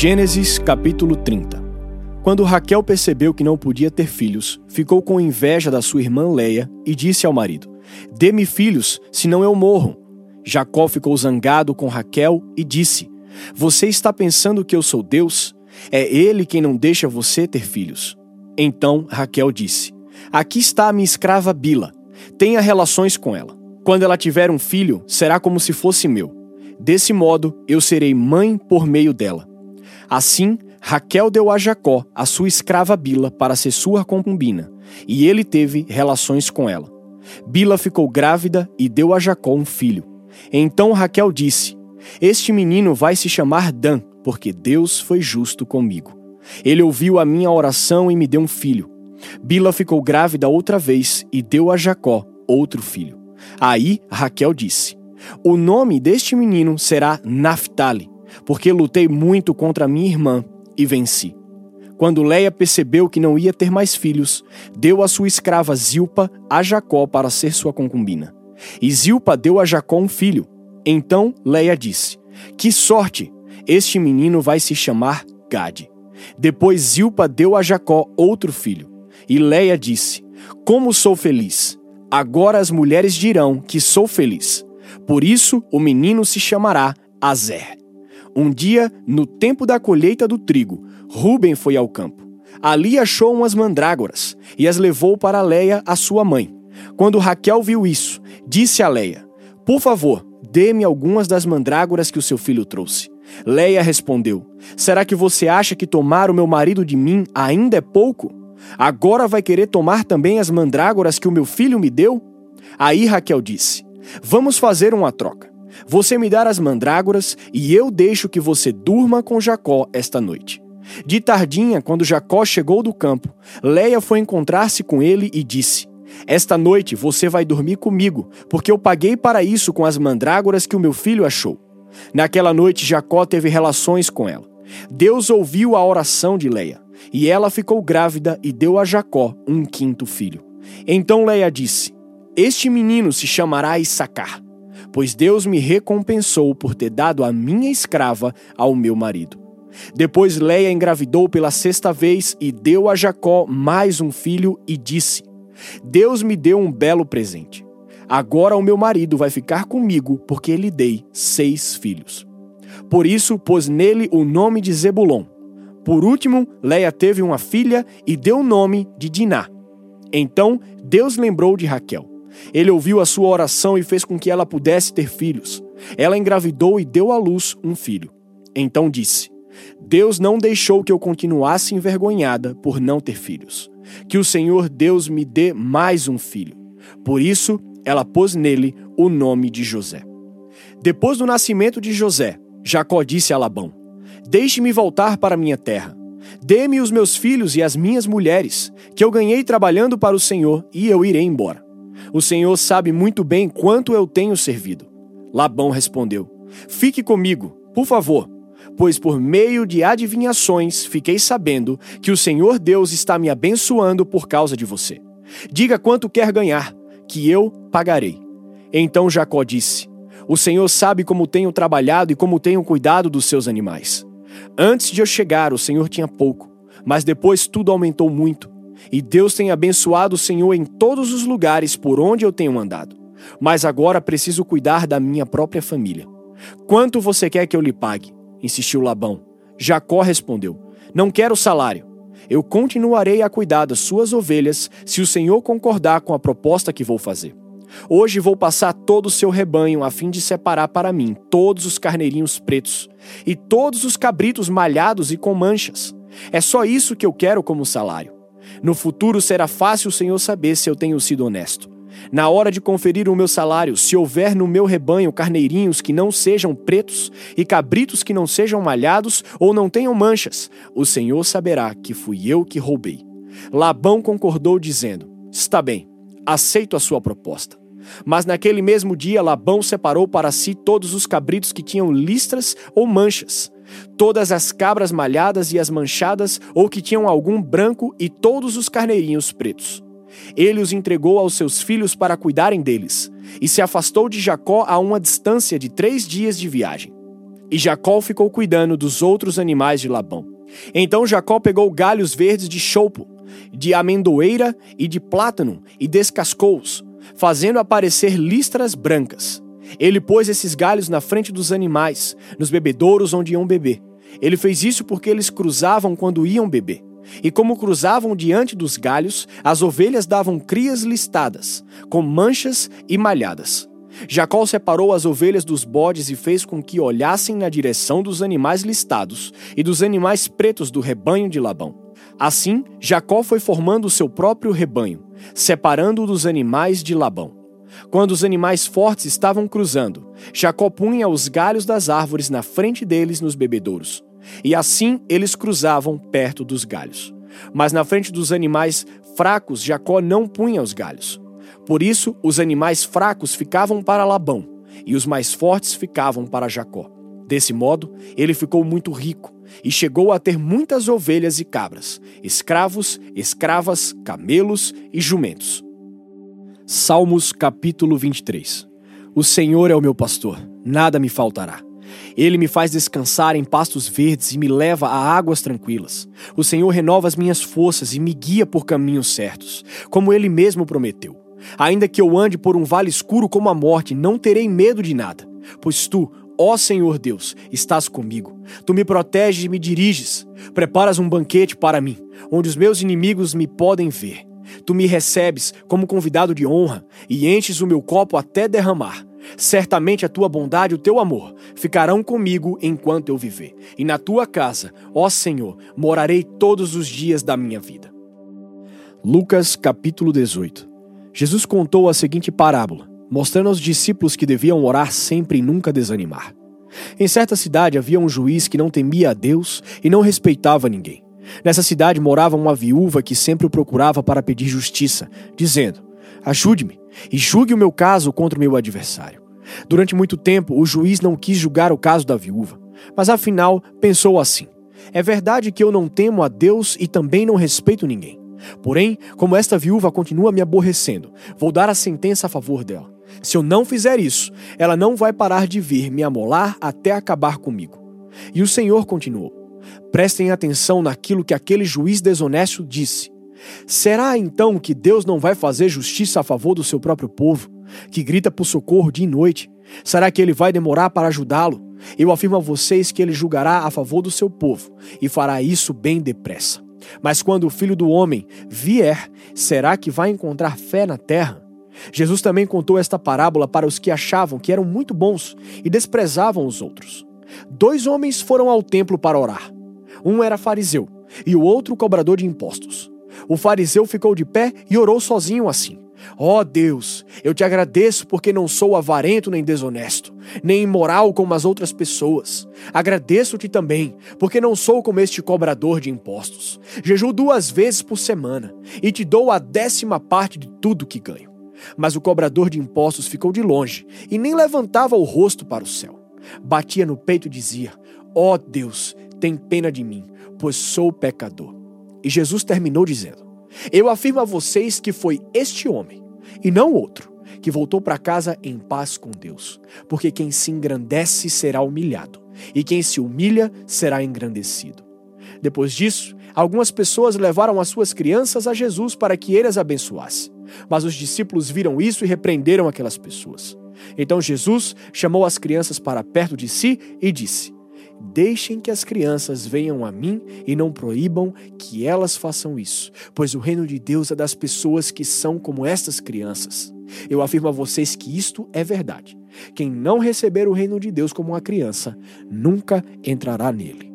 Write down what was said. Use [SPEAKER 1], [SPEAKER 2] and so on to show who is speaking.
[SPEAKER 1] Gênesis capítulo 30 Quando Raquel percebeu que não podia ter filhos, ficou com inveja da sua irmã Leia e disse ao marido: Dê-me filhos, senão eu morro. Jacó ficou zangado com Raquel e disse: Você está pensando que eu sou Deus? É ele quem não deixa você ter filhos. Então Raquel disse: Aqui está a minha escrava Bila. Tenha relações com ela. Quando ela tiver um filho, será como se fosse meu. Desse modo, eu serei mãe por meio dela. Assim, Raquel deu a Jacó a sua escrava Bila para ser sua concubina, e ele teve relações com ela. Bila ficou grávida e deu a Jacó um filho. Então Raquel disse: Este menino vai se chamar Dan, porque Deus foi justo comigo. Ele ouviu a minha oração e me deu um filho. Bila ficou grávida outra vez e deu a Jacó outro filho. Aí Raquel disse: O nome deste menino será Naphtali, porque lutei muito contra minha irmã e venci. Quando Leia percebeu que não ia ter mais filhos, deu a sua escrava Zilpa a Jacó para ser sua concubina. E Zilpa deu a Jacó um filho. Então Leia disse: Que sorte! Este menino vai se chamar Gade. Depois Zilpa deu a Jacó outro filho. E Leia disse: Como sou feliz! Agora as mulheres dirão que sou feliz. Por isso o menino se chamará Azer. Um dia, no tempo da colheita do trigo, Ruben foi ao campo. Ali achou umas mandrágoras e as levou para Leia, a sua mãe. Quando Raquel viu isso, disse a Leia: Por favor, dê-me algumas das mandrágoras que o seu filho trouxe. Leia respondeu: Será que você acha que tomar o meu marido de mim ainda é pouco? Agora vai querer tomar também as mandrágoras que o meu filho me deu? Aí Raquel disse: Vamos fazer uma troca. Você me dá as mandrágoras e eu deixo que você durma com Jacó esta noite. De tardinha, quando Jacó chegou do campo, Leia foi encontrar-se com ele e disse: Esta noite você vai dormir comigo, porque eu paguei para isso com as mandrágoras que o meu filho achou. Naquela noite, Jacó teve relações com ela. Deus ouviu a oração de Leia. E ela ficou grávida e deu a Jacó um quinto filho. Então Leia disse: Este menino se chamará Issacar, pois Deus me recompensou por ter dado a minha escrava ao meu marido. Depois Leia engravidou pela sexta vez e deu a Jacó mais um filho e disse: Deus me deu um belo presente. Agora o meu marido vai ficar comigo porque lhe dei seis filhos. Por isso pôs nele o nome de Zebulon por último, Leia teve uma filha e deu o nome de Diná. Então, Deus lembrou de Raquel. Ele ouviu a sua oração e fez com que ela pudesse ter filhos. Ela engravidou e deu à luz um filho. Então disse: Deus não deixou que eu continuasse envergonhada por não ter filhos. Que o Senhor Deus me dê mais um filho. Por isso, ela pôs nele o nome de José. Depois do nascimento de José, Jacó disse a Labão: Deixe-me voltar para minha terra. Dê-me os meus filhos e as minhas mulheres, que eu ganhei trabalhando para o Senhor, e eu irei embora. O Senhor sabe muito bem quanto eu tenho servido. Labão respondeu: Fique comigo, por favor, pois por meio de adivinhações fiquei sabendo que o Senhor Deus está me abençoando por causa de você. Diga quanto quer ganhar, que eu pagarei. Então Jacó disse: O Senhor sabe como tenho trabalhado e como tenho cuidado dos seus animais. Antes de eu chegar, o Senhor tinha pouco, mas depois tudo aumentou muito. E Deus tem abençoado o Senhor em todos os lugares por onde eu tenho andado. Mas agora preciso cuidar da minha própria família. Quanto você quer que eu lhe pague? insistiu Labão. Jacó respondeu: Não quero salário. Eu continuarei a cuidar das suas ovelhas se o Senhor concordar com a proposta que vou fazer. Hoje vou passar todo o seu rebanho a fim de separar para mim todos os carneirinhos pretos e todos os cabritos malhados e com manchas. É só isso que eu quero como salário. No futuro será fácil o Senhor saber se eu tenho sido honesto. Na hora de conferir o meu salário, se houver no meu rebanho carneirinhos que não sejam pretos e cabritos que não sejam malhados ou não tenham manchas, o Senhor saberá que fui eu que roubei. Labão concordou, dizendo: Está bem, aceito a sua proposta. Mas naquele mesmo dia Labão separou para si todos os cabritos que tinham listras ou manchas, todas as cabras malhadas e as manchadas ou que tinham algum branco e todos os carneirinhos pretos. Ele os entregou aos seus filhos para cuidarem deles, e se afastou de Jacó a uma distância de três dias de viagem. E Jacó ficou cuidando dos outros animais de Labão. Então Jacó pegou galhos verdes de choupo, de amendoeira e de plátano e descascou-os, fazendo aparecer listras brancas. Ele pôs esses galhos na frente dos animais, nos bebedouros onde iam beber. Ele fez isso porque eles cruzavam quando iam beber. E como cruzavam diante dos galhos, as ovelhas davam crias listadas, com manchas e malhadas. Jacó separou as ovelhas dos bodes e fez com que olhassem na direção dos animais listados e dos animais pretos do rebanho de Labão. Assim, Jacó foi formando o seu próprio rebanho, separando-o dos animais de Labão. Quando os animais fortes estavam cruzando, Jacó punha os galhos das árvores na frente deles nos bebedouros. E assim eles cruzavam perto dos galhos. Mas na frente dos animais fracos, Jacó não punha os galhos. Por isso, os animais fracos ficavam para Labão, e os mais fortes ficavam para Jacó. Desse modo, ele ficou muito rico e chegou a ter muitas ovelhas e cabras, escravos, escravas, camelos e jumentos. Salmos capítulo 23 O Senhor é o meu pastor, nada me faltará. Ele me faz descansar em pastos verdes e me leva a águas tranquilas. O Senhor renova as minhas forças e me guia por caminhos certos, como ele mesmo prometeu. Ainda que eu ande por um vale escuro como a morte, não terei medo de nada, pois tu, ó Senhor Deus, estás comigo. Tu me proteges e me diriges. Preparas um banquete para mim, onde os meus inimigos me podem ver. Tu me recebes como convidado de honra e enches o meu copo até derramar. Certamente a tua bondade e o teu amor ficarão comigo enquanto eu viver, e na tua casa, ó Senhor, morarei todos os dias da minha vida. Lucas capítulo 18 Jesus contou a seguinte parábola, mostrando aos discípulos que deviam orar sempre e nunca desanimar. Em certa cidade havia um juiz que não temia a Deus e não respeitava ninguém. Nessa cidade morava uma viúva que sempre o procurava para pedir justiça, dizendo: Ajude-me e julgue o meu caso contra o meu adversário. Durante muito tempo, o juiz não quis julgar o caso da viúva, mas afinal pensou assim: É verdade que eu não temo a Deus e também não respeito ninguém. Porém, como esta viúva continua me aborrecendo, vou dar a sentença a favor dela. Se eu não fizer isso, ela não vai parar de vir me amolar até acabar comigo. E o Senhor continuou: Prestem atenção naquilo que aquele juiz desonesto disse. Será então que Deus não vai fazer justiça a favor do seu próprio povo, que grita por socorro dia e noite? Será que ele vai demorar para ajudá-lo? Eu afirmo a vocês que ele julgará a favor do seu povo e fará isso bem depressa. Mas quando o filho do homem vier, será que vai encontrar fé na terra? Jesus também contou esta parábola para os que achavam que eram muito bons e desprezavam os outros. Dois homens foram ao templo para orar. Um era fariseu e o outro cobrador de impostos. O fariseu ficou de pé e orou sozinho assim: Ó oh Deus, eu te agradeço porque não sou avarento nem desonesto, nem imoral como as outras pessoas. Agradeço-te também porque não sou como este cobrador de impostos. Jejuo duas vezes por semana e te dou a décima parte de tudo que ganho. Mas o cobrador de impostos ficou de longe e nem levantava o rosto para o céu. Batia no peito e dizia: Ó oh Deus, tem pena de mim, pois sou pecador. E Jesus terminou dizendo: Eu afirmo a vocês que foi este homem, e não outro, que voltou para casa em paz com Deus. Porque quem se engrandece será humilhado, e quem se humilha será engrandecido. Depois disso, algumas pessoas levaram as suas crianças a Jesus para que ele as abençoasse. Mas os discípulos viram isso e repreenderam aquelas pessoas. Então Jesus chamou as crianças para perto de si e disse: Deixem que as crianças venham a mim e não proíbam que elas façam isso, pois o reino de Deus é das pessoas que são como estas crianças. Eu afirmo a vocês que isto é verdade. Quem não receber o reino de Deus como uma criança, nunca entrará nele.